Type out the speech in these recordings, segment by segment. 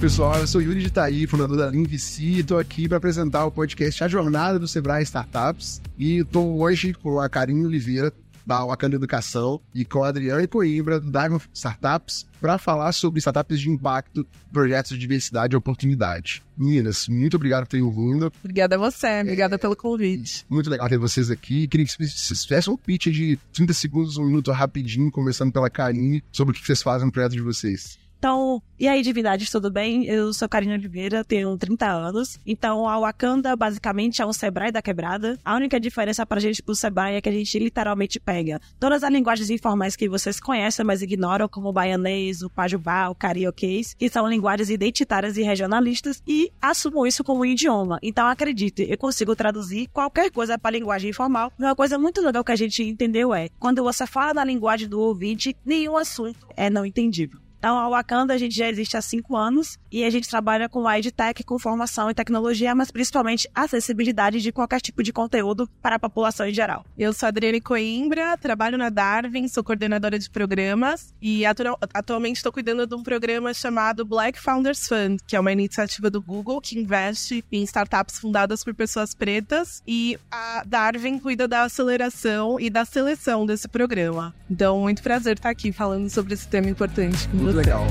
pessoal, eu sou Yuri de Itaí, fundador da Linvici, e estou aqui para apresentar o podcast A Jornada do Sebrae Startups. E estou hoje com a Karine Oliveira, da Wakanda Educação, e com a Adriana Coimbra, do Diamond Startups, para falar sobre startups de impacto, projetos de diversidade e oportunidade. Meninas, muito obrigado por terem vindo. Obrigada a você, obrigada é, pelo convite. Muito legal ter vocês aqui. Queria que vocês fizessem um pitch de 30 segundos, um minuto rapidinho, começando pela Karine, sobre o que vocês fazem no projeto de vocês. Então, e aí, divindades, tudo bem? Eu sou Karina Oliveira, tenho 30 anos. Então, a Wakanda, basicamente, é um Sebrae da quebrada. A única diferença pra gente pro Sebrae é que a gente literalmente pega todas as linguagens informais que vocês conhecem, mas ignoram, como o baianês, o pajubá, o carioquês, que são linguagens identitárias e regionalistas, e assumam isso como um idioma. Então, acredite, eu consigo traduzir qualquer coisa para linguagem informal. Uma coisa muito legal que a gente entendeu é, quando você fala na linguagem do ouvinte, nenhum assunto é não entendível. Então, a Wakanda a gente já existe há cinco anos e a gente trabalha com a EdTech, com formação e tecnologia, mas principalmente acessibilidade de qualquer tipo de conteúdo para a população em geral. Eu sou Adriane Coimbra, trabalho na Darwin, sou coordenadora de programas e atu atualmente estou cuidando de um programa chamado Black Founders Fund, que é uma iniciativa do Google que investe em startups fundadas por pessoas pretas e a Darwin cuida da aceleração e da seleção desse programa. Então, muito prazer estar aqui falando sobre esse tema importante muito legal.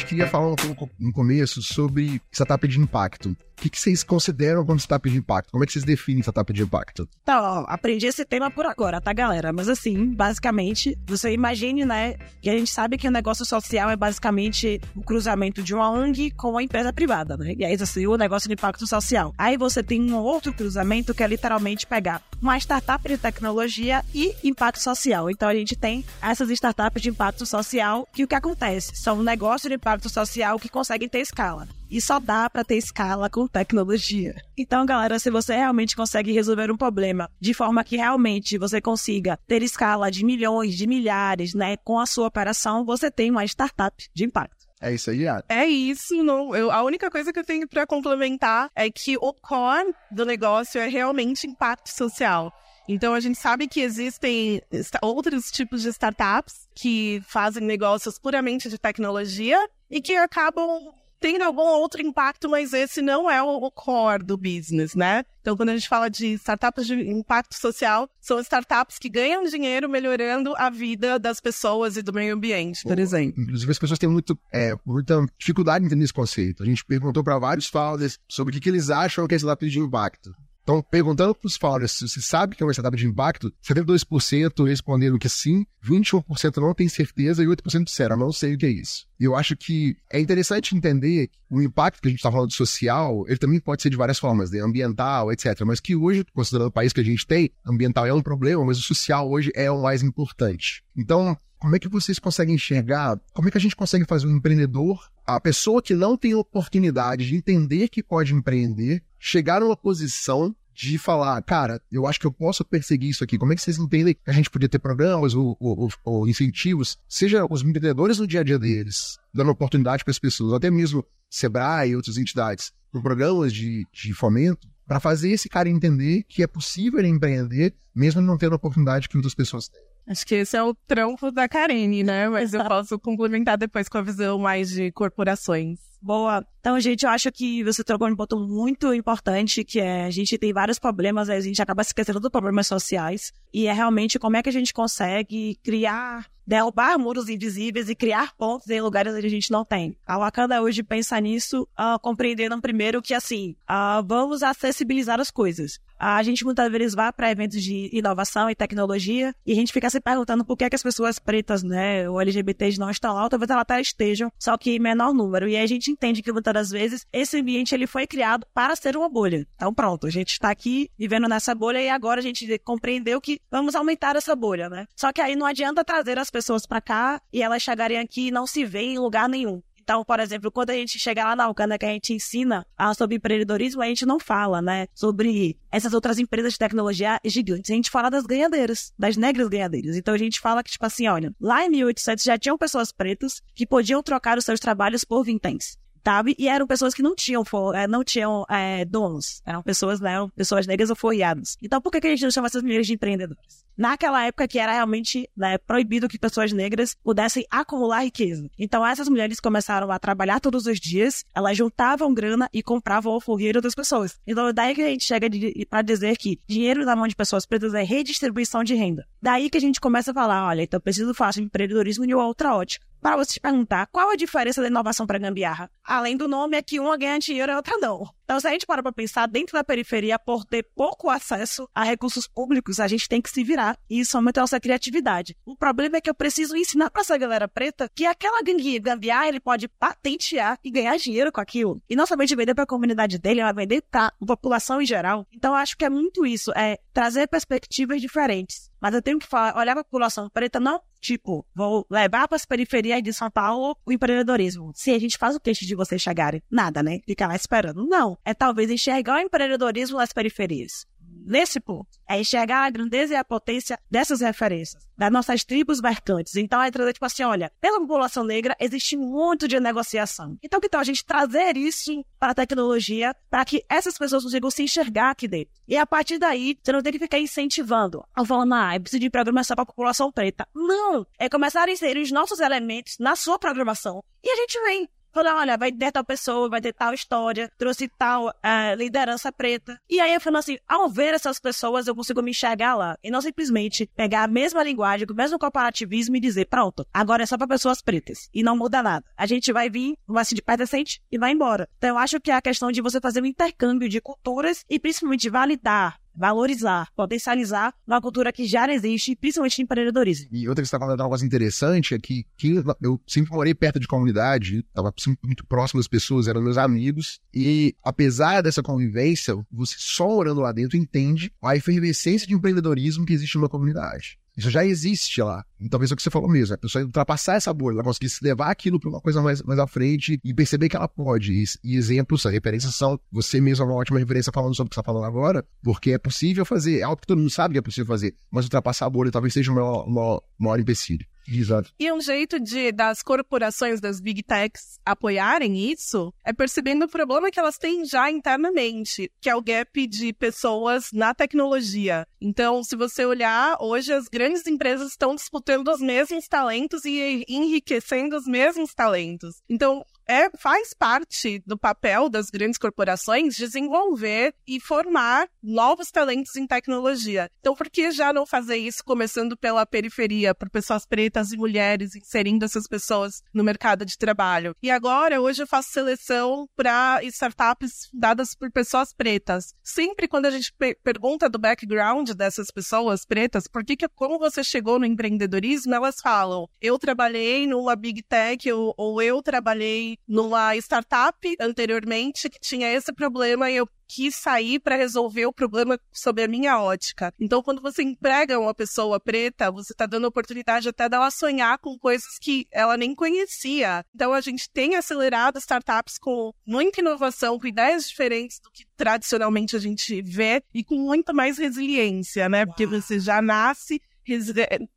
Gente queria falar um no começo sobre startup de impacto. O que, que vocês consideram como startup de impacto? Como é que vocês definem startup de impacto? Tá, ó, aprendi esse tema por agora, tá, galera? Mas assim, basicamente, você imagine, né, que a gente sabe que o negócio social é basicamente o cruzamento de uma ONG com uma empresa privada, né? E aí, assim, o negócio de impacto social. Aí você tem um outro cruzamento que é literalmente pegar uma startup de tecnologia e impacto social. Então a gente tem essas startups de impacto social que o que acontece? São negócios de impacto social que conseguem ter escala. E só dá para ter escala com tecnologia. Então, galera, se você realmente consegue resolver um problema de forma que realmente você consiga ter escala de milhões, de milhares, né, com a sua operação, você tem uma startup de impacto. É isso aí, Yara. É isso. Não, eu, a única coisa que eu tenho para complementar é que o core do negócio é realmente impacto social. Então a gente sabe que existem outros tipos de startups que fazem negócios puramente de tecnologia e que acabam tendo algum outro impacto, mas esse não é o core do business, né? Então, quando a gente fala de startups de impacto social, são startups que ganham dinheiro melhorando a vida das pessoas e do meio ambiente, por exemplo. Inclusive, as pessoas têm muito, é, muita dificuldade em entender esse conceito. A gente perguntou para vários founders sobre o que, que eles acham que é startup de impacto. Então, perguntando para os founders se você sabe que é uma startup de impacto, 72% responderam que sim, 21% não tem certeza e 8% disseram, não sei o que é isso. E eu acho que é interessante entender o impacto que a gente está falando de social, ele também pode ser de várias formas, né? ambiental, etc. Mas que hoje, considerando o país que a gente tem, ambiental é um problema, mas o social hoje é o mais importante. Então, como é que vocês conseguem enxergar? Como é que a gente consegue fazer um empreendedor, a pessoa que não tem oportunidade de entender que pode empreender, chegar numa posição de falar, cara, eu acho que eu posso perseguir isso aqui. Como é que vocês entendem que a gente podia ter programas ou, ou, ou incentivos, seja os empreendedores no dia a dia deles, dando oportunidade para as pessoas, até mesmo Sebrae e outras entidades, com programas de, de fomento, para fazer esse cara entender que é possível empreender, mesmo não tendo a oportunidade que outras pessoas têm. Acho que esse é o trampo da Karine, né? Mas eu posso complementar depois com a visão mais de corporações. Boa. Então, gente, eu acho que você trocou um ponto muito importante, que é a gente tem vários problemas, a gente acaba esquecendo dos problemas sociais. E é realmente como é que a gente consegue criar, derrubar muros invisíveis e criar pontos em lugares onde a gente não tem. A Wakanda hoje pensa nisso, uh, compreendendo primeiro que, assim, uh, vamos acessibilizar as coisas. A gente muitas vezes vai para eventos de inovação e tecnologia e a gente fica se perguntando por que, é que as pessoas pretas, né, ou LGBTs não estão lá, ou talvez elas até estejam, só que em menor número. E aí a gente entende que muitas das vezes esse ambiente ele foi criado para ser uma bolha. Então pronto, a gente está aqui vivendo nessa bolha e agora a gente compreendeu que vamos aumentar essa bolha, né? Só que aí não adianta trazer as pessoas para cá e elas chegarem aqui e não se veem em lugar nenhum. Então, por exemplo, quando a gente chega lá na Alcana que a gente ensina ah, sobre empreendedorismo, a gente não fala, né, sobre essas outras empresas de tecnologia gigantes. A gente fala das ganhadeiras, das negras ganhadeiras. Então a gente fala que, tipo assim, olha, lá em 1800 já tinham pessoas pretas que podiam trocar os seus trabalhos por vinténs. Sabe? E eram pessoas que não tinham, eh, não tinham é, donos. Eram pessoas, né, eram pessoas negras alforriadas. Então, por que, a gente não chama essas mulheres de empreendedoras? Naquela época que era realmente né, proibido que pessoas negras pudessem acumular riqueza. Então, essas mulheres começaram a trabalhar todos os dias, elas juntavam grana e compravam o alforreiro das pessoas. Então, daí que a gente chega para dizer que dinheiro na mão de pessoas pretas é redistribuição de renda. Daí que a gente começa a falar, olha, então preciso fazer empreendedorismo de outra ótica para você te perguntar qual a diferença da inovação para gambiarra. Além do nome, é que uma ganha dinheiro e a outra não. Então, se a gente para para pensar, dentro da periferia, por ter pouco acesso a recursos públicos, a gente tem que se virar. E isso aumenta a nossa criatividade. O problema é que eu preciso ensinar para essa galera preta que aquela gambiarra ele pode patentear e ganhar dinheiro com aquilo. E não somente vender para a comunidade dele, mas vender para a população em geral. Então, acho que é muito isso, é trazer perspectivas diferentes. Mas eu tenho que falar, olhar para a população preta, não tipo, vou levar para as periferias de São Paulo o empreendedorismo. Se a gente faz o queixo de vocês chegarem, nada, né? Ficar lá esperando. Não. É talvez enxergar o empreendedorismo nas periferias nesse ponto. É enxergar a grandeza e a potência dessas referências, das nossas tribos mercantes. Então, é trazer, tipo assim, olha, pela população negra existe muito de negociação. Então, que tal a gente trazer isso para a tecnologia, para que essas pessoas consigam se enxergar aqui dentro? E a partir daí, você não tem que ficar incentivando. Ou falando, ah, eu preciso de programação para a população preta. Não! É começar a inserir os nossos elementos na sua programação. E a gente vem Falei, olha, vai ter tal pessoa, vai ter tal história, trouxe tal uh, liderança preta. E aí eu falei assim, ao ver essas pessoas, eu consigo me enxergar lá. E não simplesmente pegar a mesma linguagem, o mesmo comparativismo e dizer, pronto, agora é só para pessoas pretas. E não muda nada. A gente vai vir, vai se de pé decente e vai embora. Então eu acho que é a questão de você fazer um intercâmbio de culturas e principalmente validar valorizar, potencializar uma cultura que já existe, principalmente em empreendedorismo. E outra que você está falando uma coisa interessante é que, que eu sempre morei perto de comunidade, estava muito próximo das pessoas, eram meus amigos, e apesar dessa convivência, você só morando lá dentro entende a efervescência de empreendedorismo que existe numa comunidade. Isso já existe lá. E talvez é o que você falou mesmo. A pessoa ultrapassar essa bolha, ela conseguir se levar aquilo para uma coisa mais, mais à frente e perceber que ela pode. E, e exemplos, referências são. Você mesmo é uma ótima referência falando sobre o que você está falando agora, porque é possível fazer. É algo que todo mundo sabe que é possível fazer. Mas ultrapassar a bolha talvez seja o maior, maior, maior empecilho. Exato. E um jeito de das corporações, das big techs apoiarem isso é percebendo o problema que elas têm já internamente, que é o gap de pessoas na tecnologia. Então, se você olhar, hoje as grandes empresas estão disputando os mesmos talentos e enriquecendo os mesmos talentos. Então, é, faz parte do papel das grandes corporações desenvolver e formar novos talentos em tecnologia. Então, por que já não fazer isso começando pela periferia, por pessoas pretas e mulheres, inserindo essas pessoas no mercado de trabalho? E agora, hoje eu faço seleção para startups dadas por pessoas pretas. Sempre quando a gente pergunta do background dessas pessoas pretas, por que, que como você chegou no empreendedorismo, elas falam: eu trabalhei numa big tech ou, ou eu trabalhei numa startup anteriormente que tinha esse problema e eu quis sair para resolver o problema sob a minha ótica. Então, quando você emprega uma pessoa preta, você está dando oportunidade até dela sonhar com coisas que ela nem conhecia. Então, a gente tem acelerado startups com muita inovação, com ideias diferentes do que tradicionalmente a gente vê e com muito mais resiliência, né? Porque você já nasce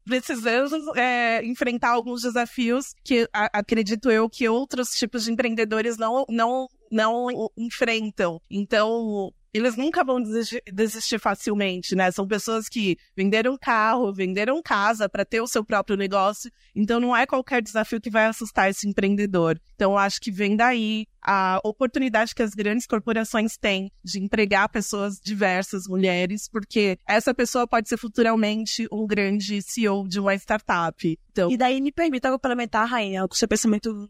precisamos é, enfrentar alguns desafios que a, acredito eu que outros tipos de empreendedores não, não, não enfrentam. Então, eles nunca vão desistir, desistir, facilmente, né? São pessoas que venderam carro, venderam casa para ter o seu próprio negócio. Então não é qualquer desafio que vai assustar esse empreendedor. Então acho que vem daí a oportunidade que as grandes corporações têm de empregar pessoas diversas, mulheres, porque essa pessoa pode ser futuramente um grande CEO de uma startup. Então... E daí me permita complementar, Rainha, o seu pensamento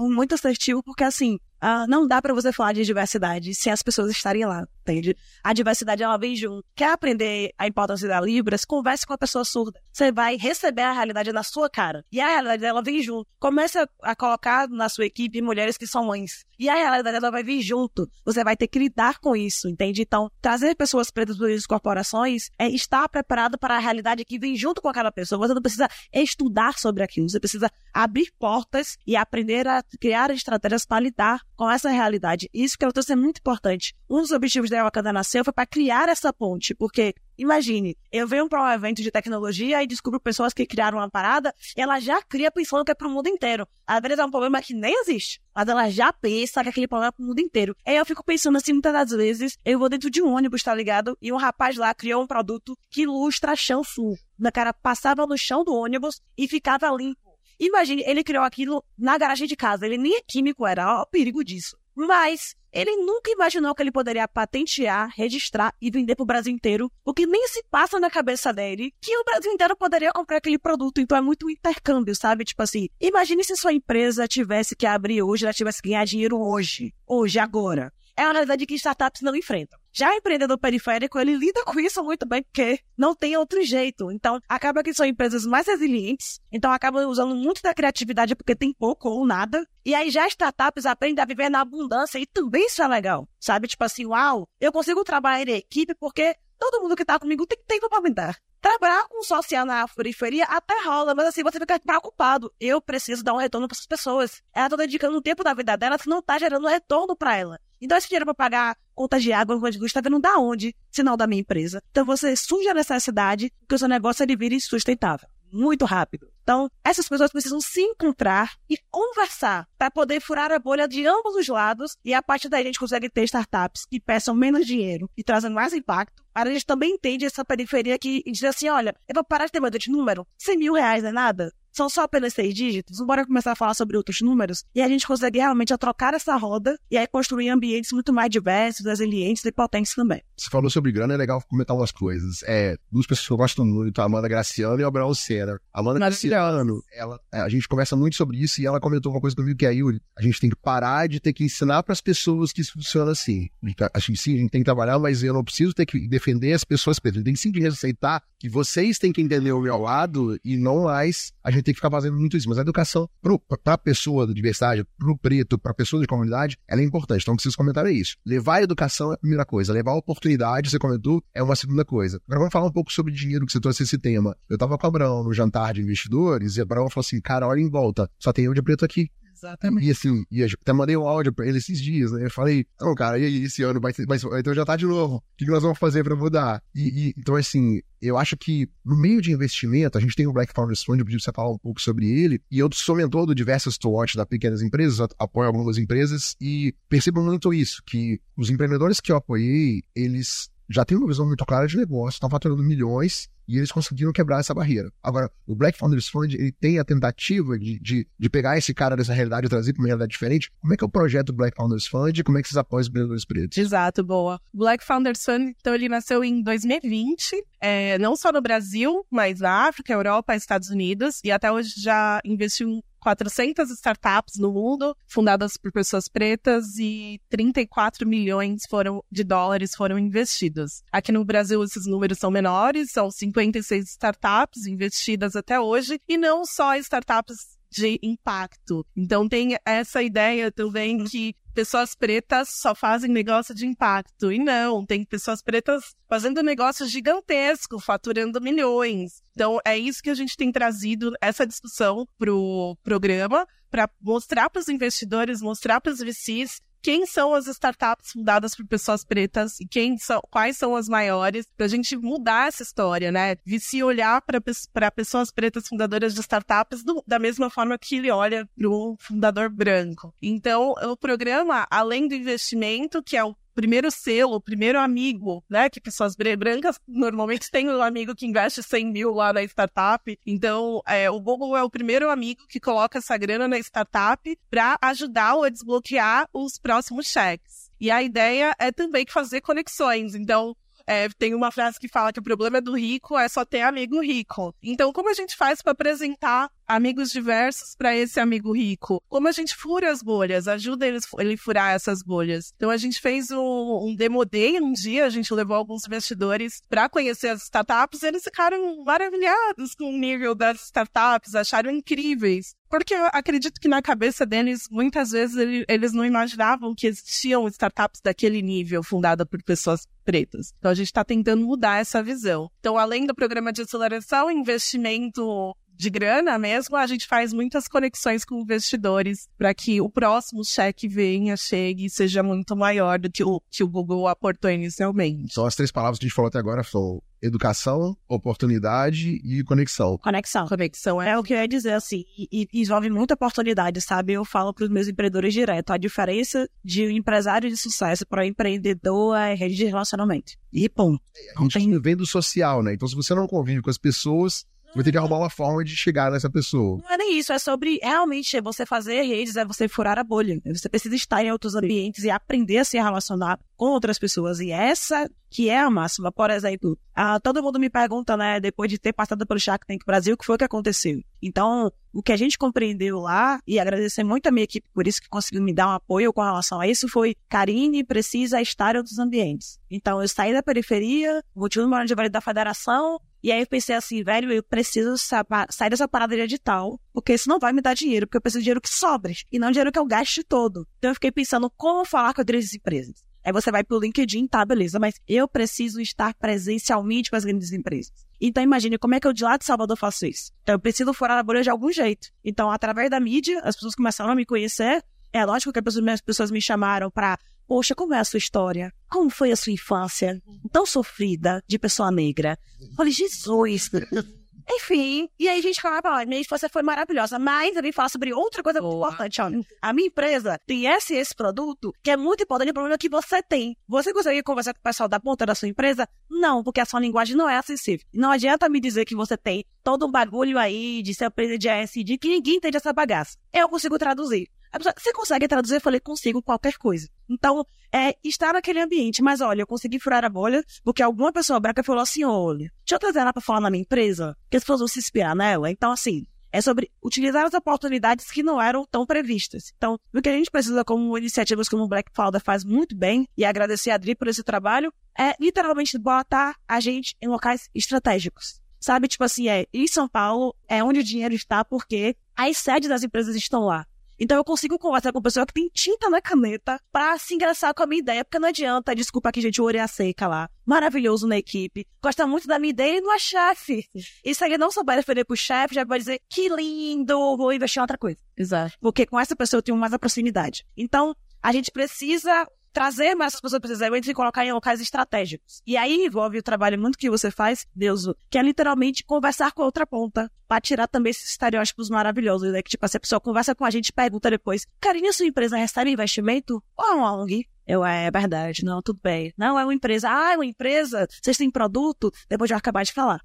muito assertivo, porque assim, uh, não dá para você falar de diversidade sem as pessoas estarem lá, entende? A diversidade, ela vem junto. Quer aprender a importância da Libras? Converse com a pessoa surda. Você vai receber a realidade na sua cara. E a realidade dela vem junto. Comece a, a colocar na sua equipe mulheres que são mães. E a realidade dela vai vir junto. Você vai ter que lidar com isso, entende? Então, trazer pessoas pretas para as corporações é estar preparado para a realidade que vem junto com aquela pessoa. Você não precisa estudar sobre aquilo. Você precisa abrir portas e aprender a criar estratégias para lidar com essa realidade. Isso que eu trouxe é muito importante. Um dos objetivos da Wakanda Nasceu foi para criar essa ponte, porque Imagine, eu venho para um evento de tecnologia e descubro pessoas que criaram uma parada, e ela já cria pensando que é para o mundo inteiro. Às vezes é um problema que nem existe, mas ela já pensa que aquele problema é para o mundo inteiro. Aí eu fico pensando assim, muitas das vezes, eu vou dentro de um ônibus, tá ligado? E um rapaz lá criou um produto que ilustra chão sul. O cara passava no chão do ônibus e ficava limpo. Imagine, ele criou aquilo na garagem de casa, ele nem é químico era, olha o perigo disso. Mas ele nunca imaginou que ele poderia patentear, registrar e vender para o Brasil inteiro, o que nem se passa na cabeça dele que o Brasil inteiro poderia comprar aquele produto. Então é muito intercâmbio, sabe? Tipo assim, imagine se sua empresa tivesse que abrir hoje, ela tivesse que ganhar dinheiro hoje, hoje, agora. É uma realidade que startups não enfrentam. Já o empreendedor periférico, ele lida com isso muito bem, porque não tem outro jeito. Então, acaba que são empresas mais resilientes, então acabam usando muito da criatividade porque tem pouco ou nada. E aí já startups aprendem a viver na abundância e também isso é legal. Sabe? Tipo assim, uau, eu consigo trabalhar em equipe porque todo mundo que tá comigo tem tempo para me dar. Trabalhar com social na periferia até rola, mas assim, você fica preocupado. Eu preciso dar um retorno para essas pessoas. Ela tá dedicando um tempo da vida dela que não tá gerando retorno para ela. Então, esse dinheiro para pagar conta de água, conta de luz, está vendo da onde, não da minha empresa. Então, você surge a necessidade que o seu negócio ele vire sustentável. Muito rápido. Então, essas pessoas precisam se encontrar e conversar para poder furar a bolha de ambos os lados e a partir daí a gente consegue ter startups que peçam menos dinheiro e trazem mais impacto. Mas a gente também entende essa periferia que diz assim, olha, eu vou parar de ter medo de número, 100 mil reais não é nada são só apenas seis dígitos, bora começar a falar sobre outros números e a gente consegue realmente trocar essa roda e aí construir ambientes muito mais diversos, resilientes e potentes também. Você falou sobre grana, é legal comentar umas coisas. É, duas pessoas que eu gosto muito, a Amanda Graciano e o Abraão Senna. A Amanda Graciano, ela, é, a gente conversa muito sobre isso e ela comentou uma coisa comigo que é, Yuri, a gente tem que parar de ter que ensinar para as pessoas que isso funciona assim. Acho que sim, a gente tem que trabalhar, mas eu não preciso ter que defender as pessoas, Pedro. Tem que simplesmente aceitar que vocês têm que entender o meu lado e não mais a gente tem que ficar fazendo muito isso. Mas a educação para a pessoa da diversidade, para o preto, para a pessoa de comunidade, ela é importante. Então, o que vocês comentaram é isso. Levar a educação é a primeira coisa. Levar a oportunidade, você comentou, é uma segunda coisa. Agora vamos falar um pouco sobre dinheiro que você trouxe esse tema. Eu estava com o Abraão no jantar de investidores e o Abraão falou assim, cara, olha em volta, só tem eu de preto aqui. Exatamente. E assim, e até mandei um áudio pra ele esses dias, né? Eu falei, não, cara, e aí, esse ano vai ser, então já tá de novo. O que, que nós vamos fazer pra mudar? E, e, então, assim, eu acho que no meio de investimento, a gente tem o Black Founders Fund, eu pedi pra você falar um pouco sobre ele, e eu sou mentor do Diversas to Watch da Pequenas Empresas, apoio algumas empresas, e percebo muito isso, que os empreendedores que eu apoiei, eles já têm uma visão muito clara de negócio, estão faturando milhões, e eles conseguiram quebrar essa barreira. Agora, o Black Founders Fund ele tem a tentativa de, de, de pegar esse cara dessa realidade e trazer para uma realidade diferente. Como é que é o projeto do Black Founders Fund como é que vocês apoiam os empreendedores pretos? Exato, boa. O Black Founders Fund, então, ele nasceu em 2020, é, não só no Brasil, mas na África, Europa, Estados Unidos, e até hoje já investiu 400 startups no mundo, fundadas por pessoas pretas, e 34 milhões foram, de dólares foram investidos. Aqui no Brasil, esses números são menores, são 56 startups investidas até hoje, e não só startups de impacto. Então tem essa ideia também que pessoas pretas só fazem negócio de impacto. E não, tem pessoas pretas fazendo negócio gigantesco, faturando milhões. Então é isso que a gente tem trazido essa discussão pro programa para mostrar para os investidores, mostrar para os VCs quem são as startups fundadas por pessoas pretas e quem são, quais são as maiores, para a gente mudar essa história, né? De se olhar para pessoas pretas fundadoras de startups do, da mesma forma que ele olha para um fundador branco. Então, o programa, além do investimento, que é o primeiro selo, o primeiro amigo, né? Que pessoas brancas normalmente têm um amigo que investe 100 mil lá na startup. Então, é, o Google é o primeiro amigo que coloca essa grana na startup para ajudar ou a desbloquear os próximos cheques. E a ideia é também fazer conexões. Então, é, tem uma frase que fala que o problema do rico é só ter amigo rico. Então, como a gente faz para apresentar amigos diversos para esse amigo rico? Como a gente fura as bolhas, ajuda ele, ele furar essas bolhas. Então, a gente fez um, um demo day um dia, a gente levou alguns investidores para conhecer as startups e eles ficaram maravilhados com o nível das startups, acharam incríveis. Porque eu acredito que na cabeça deles, muitas vezes, eles não imaginavam que existiam startups daquele nível, fundada por pessoas pretas. Então a gente está tentando mudar essa visão. Então, além do programa de aceleração, investimento de grana mesmo, a gente faz muitas conexões com investidores para que o próximo cheque venha, chegue e seja muito maior do que o que o Google aportou inicialmente. São as três palavras que a gente falou até agora, são educação, oportunidade e conexão. Conexão. Conexão é. É o que eu ia dizer, assim, e, e envolve muita oportunidade, sabe? Eu falo para os meus empreendedores direto, a diferença de um empresário de sucesso para um empreendedor é rede de relacionamento. E pum. A gente vem do social, né? Então, se você não convive com as pessoas, vai ter que arrumar uma forma de chegar nessa pessoa. Não é nem isso, é sobre realmente você fazer redes, é você furar a bolha. Você precisa estar em outros ambientes e aprender a se relacionar com outras pessoas. E essa que é a máxima. Por exemplo, ah, todo mundo me pergunta, né, depois de ter passado pelo Shark Tank Brasil, o que foi que aconteceu? Então, o que a gente compreendeu lá, e agradecer muito a minha equipe por isso que conseguiu me dar um apoio com relação a isso, foi Karine precisa estar em outros ambientes. Então, eu saí da periferia, continuo morando de Vale da Federação, e aí eu pensei assim, velho, eu preciso sair dessa parada de edital, porque isso não vai me dar dinheiro, porque eu preciso de dinheiro que sobre, e não dinheiro que eu gaste todo. Então eu fiquei pensando como falar com as grandes empresas. Aí você vai pro LinkedIn, tá, beleza, mas eu preciso estar presencialmente com as grandes empresas. Então imagine como é que eu de lá de Salvador faço isso. Então eu preciso furar a bolha de algum jeito. Então, através da mídia, as pessoas começaram a me conhecer. É lógico que as pessoas me chamaram para Poxa, como é a sua história? Como foi a sua infância? Tão sofrida de pessoa negra. Falei, Jesus! Enfim, e aí a gente falava, olha, minha infância foi maravilhosa, mas eu vim falar sobre outra coisa muito importante, olha. A minha empresa tem esse esse produto que é muito importante, o problema que você tem. Você consegue conversar com o pessoal da ponta da sua empresa? Não, porque a sua linguagem não é acessível. Não adianta me dizer que você tem todo um bagulho aí de ser empresa de ASD que ninguém entende essa bagaça. Eu consigo traduzir. Pessoa, você consegue traduzir? Eu falei, consigo qualquer coisa. Então, é estar naquele ambiente. Mas olha, eu consegui furar a bolha porque alguma pessoa branca falou assim: olha, deixa eu trazer ela para falar na minha empresa, que as pessoas vão se inspirar nela. Então, assim, é sobre utilizar as oportunidades que não eram tão previstas. Então, o que a gente precisa, como iniciativas como o Black Founder faz muito bem, e agradecer a Adri por esse trabalho, é literalmente botar a gente em locais estratégicos. Sabe, tipo assim, é, em São Paulo é onde o dinheiro está porque as sedes das empresas estão lá. Então eu consigo conversar com pessoa que tem tinta na caneta para se engraçar com a minha ideia, porque não adianta, desculpa aqui, gente, o orelha seca lá. Maravilhoso na equipe. Gosta muito da minha ideia e não é chefe. E se ele não souber defender pro chefe, já vai dizer, que lindo, vou investir em outra coisa. Exato. Porque com essa pessoa eu tenho mais a proximidade. Então, a gente precisa trazer mais as pessoas precisamente e colocar em locais estratégicos. E aí envolve o trabalho muito que você faz, Deus, que é literalmente conversar com a outra ponta, para tirar também esses estereótipos maravilhosos, né? Que tipo, se a pessoa conversa com a gente pergunta depois, Karine, sua empresa recebe investimento ou é uma ONG? Eu, é, é verdade, não, tudo bem. Não, é uma empresa. Ah, é uma empresa? Vocês têm produto? Depois de eu acabar de falar.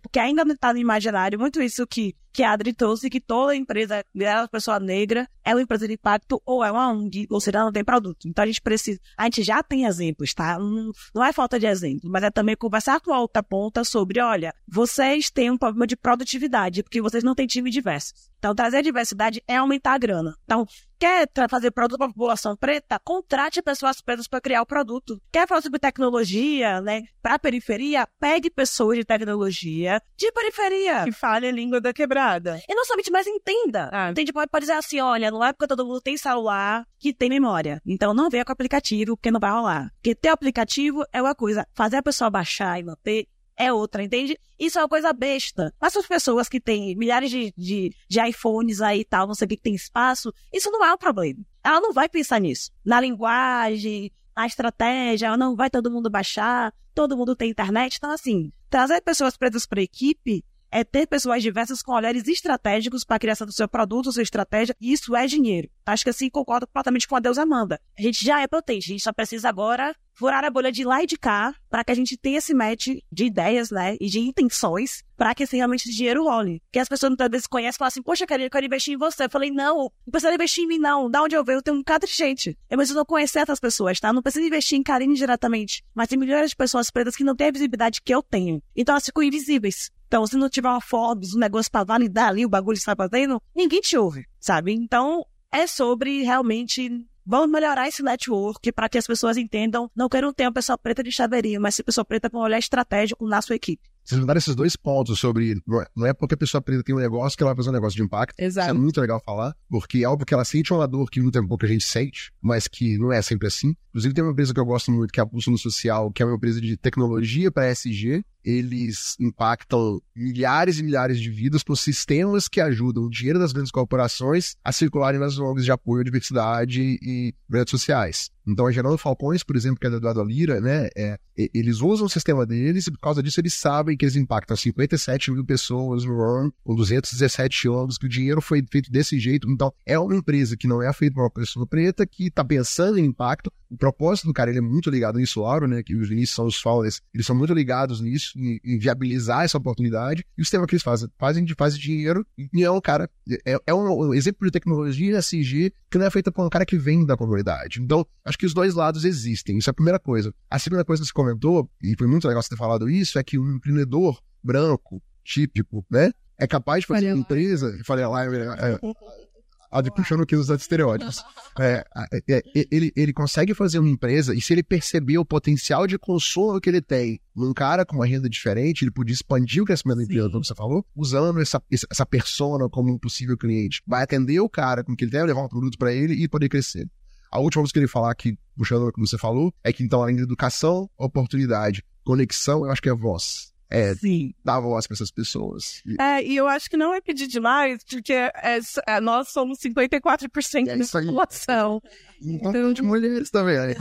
Porque ainda está no imaginário muito isso que, que a Adri trouxe, que toda empresa, uma pessoa negra, é uma empresa de impacto ou é uma ONG, ou seja, não tem produto. Então a gente precisa, a gente já tem exemplos, tá? Não, não é falta de exemplo, mas é também conversar com a outra ponta sobre, olha, vocês têm um problema de produtividade, porque vocês não têm time diversos. Então trazer diversidade é aumentar a grana. Então, quer fazer produto para a população preta? Contrate pessoas pretas para criar o produto. Quer falar sobre tecnologia, né? Para a periferia, pegue pessoas de tecnologia tecnologia de periferia. Que fale a língua da quebrada. E não somente, mas entenda. Ah. Entende? Pode, pode dizer assim, olha, não é porque todo mundo tem celular que tem memória. Então não venha com aplicativo, porque não vai rolar. Porque ter aplicativo é uma coisa, fazer a pessoa baixar e manter é outra, entende? Isso é uma coisa besta. Mas as pessoas que têm milhares de, de, de iPhones aí e tal, não sei o que, que tem espaço, isso não é um problema. Ela não vai pensar nisso. Na linguagem, na estratégia, não vai todo mundo baixar, todo mundo tem internet. Então, assim, trazer pessoas pretas para a equipe é ter pessoas diversas com olhares estratégicos para a criação do seu produto, sua estratégia, e isso é dinheiro. Acho que assim concordo completamente com a Deus Amanda. A gente já é potente, a gente só precisa agora furar a bolha de lá e de cá para que a gente tenha esse match de ideias, né, e de intenções para que assim, realmente esse dinheiro role. Que as pessoas muitas vezes conhecem e falam assim, poxa, queria eu quero investir em você. Eu falei, não, não precisa investir em mim, não. Da onde eu venho, eu tenho um bocado de gente. Eu preciso conhecer essas pessoas, tá? Não precisa investir em Karine diretamente. Mas tem milhares de pessoas pretas que não têm a visibilidade que eu tenho. Então elas ficam invisíveis. Então, se não tiver uma Forbes, um negócio para validar ali o bagulho que está fazendo, ninguém te ouve, sabe? Então, é sobre realmente Vamos melhorar esse network para que as pessoas entendam. Não quero ter uma pessoa preta de chaveirinho, mas uma pessoa preta com um olhar estratégico na sua equipe. Vocês mandaram esses dois pontos sobre. Não é porque a pessoa preta tem um negócio que ela vai fazer um negócio de impacto. Exato. Isso é muito legal falar, porque é óbvio que ela sente uma dor que muito tempo que a gente sente, mas que não é sempre assim. Inclusive, tem uma empresa que eu gosto muito, que é a Pulso no Social, que é uma empresa de tecnologia para SG, eles impactam milhares e milhares de vidas por sistemas que ajudam o dinheiro das grandes corporações a circularem nas ONGs de apoio à diversidade e redes sociais. Então, a Geraldo Falcões, por exemplo, que é do Eduardo Lira, né, é, eles usam o sistema deles e por causa disso eles sabem que eles impactam 57 mil pessoas no ano, com 217 anos, que o dinheiro foi feito desse jeito. Então, é uma empresa que não é feita por uma pessoa preta, que está pensando em impacto. O propósito do cara, ele é muito ligado nisso, Lauro, né, que os inícios são os founders, eles são muito ligados nisso, em, viabilizar essa oportunidade. E o sistema que eles fazem, fazem de faz dinheiro e é um cara, é, é um, um exemplo de tecnologia SG que não é feita por um cara que vem da comunidade. Então, acho que os dois lados existem. Isso é a primeira coisa. A segunda coisa que você comentou, e foi muito legal você ter falado isso, é que o empreendedor branco, típico, né? É capaz de fazer uma empresa. Falei lá, é, a de puxando aqui os estereótipos. É, é, é, ele, ele consegue fazer uma empresa, e se ele perceber o potencial de consumo que ele tem num cara com uma renda diferente, ele podia expandir o crescimento da empresa, como você falou, usando essa, essa persona como um possível cliente. Vai atender o cara com que ele deve levar um produto para ele e poder crescer. A última coisa que ele falar aqui, puxando o que você falou, é que então, além de educação, oportunidade, conexão, eu acho que é voz. É, Sim. dar voz para essas pessoas. É, e eu acho que não é pedir demais, porque é, é, nós somos 54% é da população. Então, então, de mulheres também, né?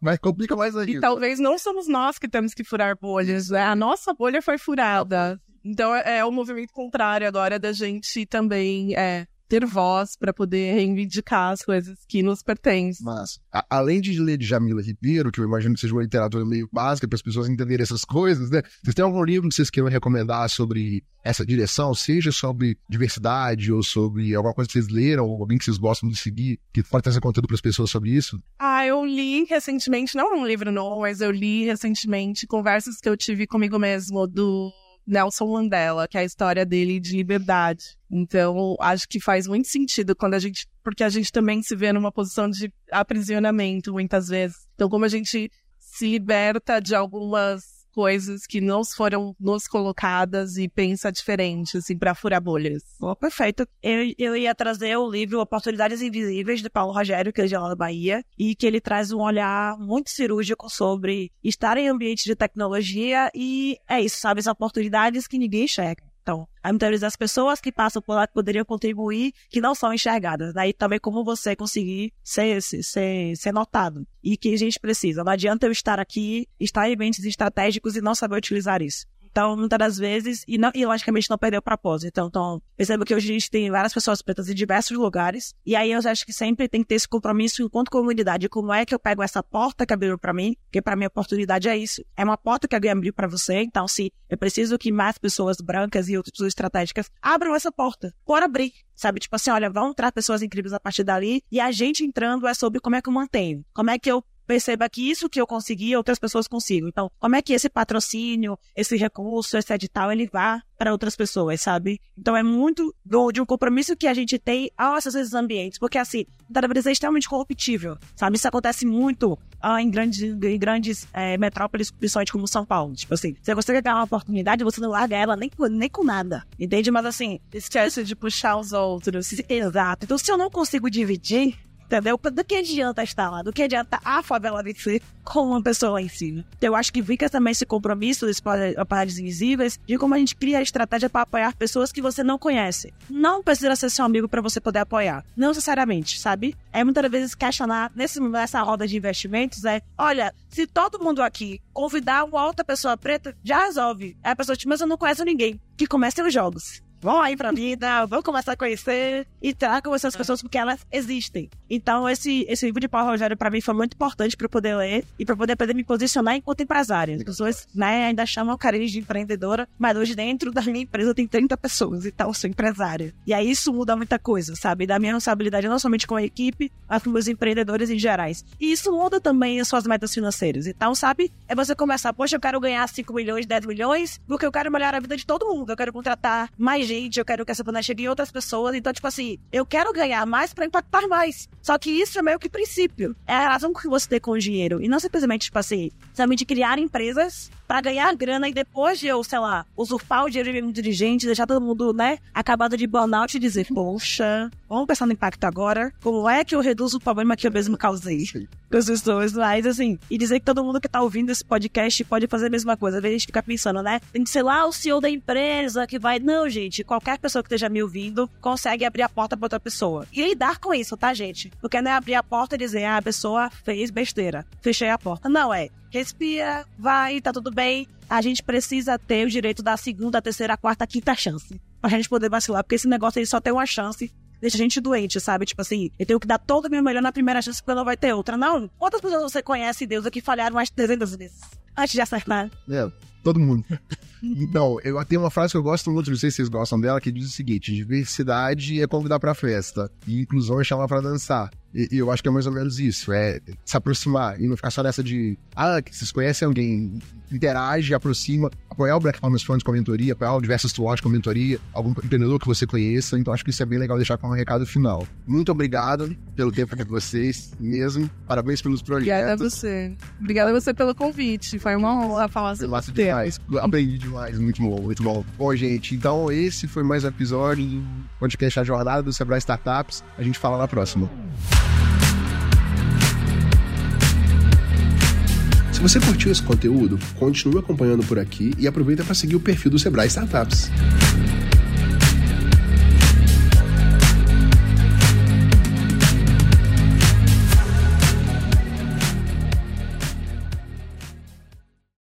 mas complica mais ainda. E talvez não somos nós que temos que furar bolhas, né? A nossa bolha foi furada. Então é, é o movimento contrário agora da gente também é, ter voz para poder reivindicar as coisas que nos pertencem. Mas, a, além de ler de Jamila Ribeiro, que eu imagino que seja uma literatura meio básica para as pessoas entenderem essas coisas, né? Vocês têm algum livro que vocês queiram recomendar sobre essa direção, seja sobre diversidade ou sobre alguma coisa que vocês leram, ou alguém que vocês gostam de seguir, que pode trazer conteúdo para as pessoas sobre isso? Ah, eu li recentemente, não um livro novo, mas eu li recentemente conversas que eu tive comigo mesmo do Nelson Mandela, que é a história dele de liberdade. Então, acho que faz muito sentido quando a gente. Porque a gente também se vê numa posição de aprisionamento, muitas vezes. Então, como a gente se liberta de algumas coisas que não foram nos colocadas e pensa diferente, assim, para furar bolhas. Oh, perfeito. Eu, eu ia trazer o livro Oportunidades Invisíveis, de Paulo Rogério, que é de lá da Bahia, e que ele traz um olhar muito cirúrgico sobre estar em ambiente de tecnologia e é isso, sabe, as oportunidades que ninguém enxerga. Então, muitas vezes as pessoas que passam por lá que poderiam contribuir, que não são enxergadas. Daí também como você conseguir ser, ser, ser notado. E que a gente precisa. Não adianta eu estar aqui, estar em eventos estratégicos e não saber utilizar isso. Então, muitas das vezes, e, não, e logicamente não perder o propósito. Então, então, perceba que hoje a gente tem várias pessoas pretas em diversos lugares, e aí eu acho que sempre tem que ter esse compromisso enquanto comunidade. Como é que eu pego essa porta que abriu para mim? Porque para mim a oportunidade é isso. É uma porta que alguém abriu para você, então se eu preciso que mais pessoas brancas e outras pessoas estratégicas abram essa porta, por abrir. Sabe, tipo assim, olha, vão entrar pessoas incríveis a partir dali, e a gente entrando é sobre como é que eu mantenho, como é que eu perceba que isso que eu consegui, outras pessoas consigam. Então, como é que esse patrocínio, esse recurso, esse edital, ele vá para outras pessoas, sabe? Então, é muito do, de um compromisso que a gente tem ao acessar esses ambientes, porque, assim, o Brasil é extremamente corruptível, sabe? Isso acontece muito ah, em grandes, em grandes é, metrópoles, principalmente como São Paulo. Tipo assim, você quer ganhar uma oportunidade, você não larga ela nem, nem com nada, entende? Mas, assim... Esquece de puxar os outros. Exato. Então, se eu não consigo dividir, Entendeu? Do que adianta estar lá? Do que adianta a favela vencer com uma pessoa lá em cima? Eu acho que fica também esse compromisso dos aparelhos invisíveis de como a gente cria a estratégia para apoiar pessoas que você não conhece. Não precisa ser seu amigo para você poder apoiar. Não necessariamente, sabe? É muitas vezes questionar nesse, nessa roda de investimentos é: olha, se todo mundo aqui convidar uma outra pessoa preta, já resolve. É a pessoa, tipo, mas eu não conheço ninguém. Que comecem os jogos vão aí pra vida, vão começar a conhecer e tragam essas pessoas porque elas existem. Então, esse, esse livro de Paulo Rogério, pra mim, foi muito importante pra eu poder ler e pra poder poder me posicionar enquanto empresária. As pessoas, né, ainda chamam o carinho de empreendedora, mas hoje dentro da minha empresa tem 30 pessoas, então eu sou empresária. E aí isso muda muita coisa, sabe? Da minha responsabilidade não somente com a equipe, mas com os empreendedores em gerais. E isso muda também as suas metas financeiras. Então, sabe? É você começar, poxa, eu quero ganhar 5 milhões, 10 milhões, porque eu quero melhorar a vida de todo mundo. Eu quero contratar mais gente, eu quero que essa banda chegue em outras pessoas. Então, tipo assim, eu quero ganhar mais para impactar mais. Só que isso é meio que princípio. É a relação que você tem com o dinheiro. E não simplesmente, tipo assim, somente criar empresas para ganhar grana e depois de eu, sei lá, usurpar o dinheiro de um dirigente, deixar todo mundo, né, acabado de burnout e dizer, poxa, vamos pensar no impacto agora. Como é que eu reduzo o problema que eu mesmo causei com as pessoas? Mas, assim, e dizer que todo mundo que tá ouvindo esse podcast pode fazer a mesma coisa. Às vezes a gente fica pensando, né, tem que ser lá o CEO da empresa que vai. Não, gente, qualquer pessoa que esteja me ouvindo consegue abrir a porta para outra pessoa. E lidar com isso, tá, gente? Porque não é abrir a porta e dizer, ah, a pessoa fez besteira, fechei a porta. Não, é respira, vai, tá tudo bem. A gente precisa ter o direito da segunda, terceira, quarta, quinta chance. Pra gente poder vacilar, porque esse negócio aí só tem uma chance. Deixa a gente doente, sabe? Tipo assim, eu tenho que dar todo o meu melhor na primeira chance, porque não vai ter outra. Não. Quantas pessoas você conhece, Deus, que falharam mais de 300 vezes? Antes de acertar. É, todo mundo. Então, eu tenho uma frase que eu gosto muito, não sei se vocês gostam dela, que diz o seguinte: diversidade é convidar pra festa, e inclusão é chamar pra dançar. E, e, eu acho que é mais ou menos isso, é se aproximar e não ficar só nessa de, ah, vocês conhecem alguém, interage, aproxima, apoiar o Black Farmers Funds com a mentoria, apoiar o Diversos Watch com a mentoria, algum empreendedor que você conheça, então acho que isso é bem legal deixar como um recado final. Muito obrigado pelo tempo de vocês, mesmo, parabéns pelos projetos. Obrigada a você. Obrigada a você pelo convite, foi uma honra falar sobre. Aprendi demais, muito bom, muito bom. Bom, gente, então esse foi mais um episódio do podcast A Jornada do Sebrae Startups, a gente fala na próxima. Se você curtiu esse conteúdo, continue acompanhando por aqui e aproveita para seguir o perfil do Sebrae Startups.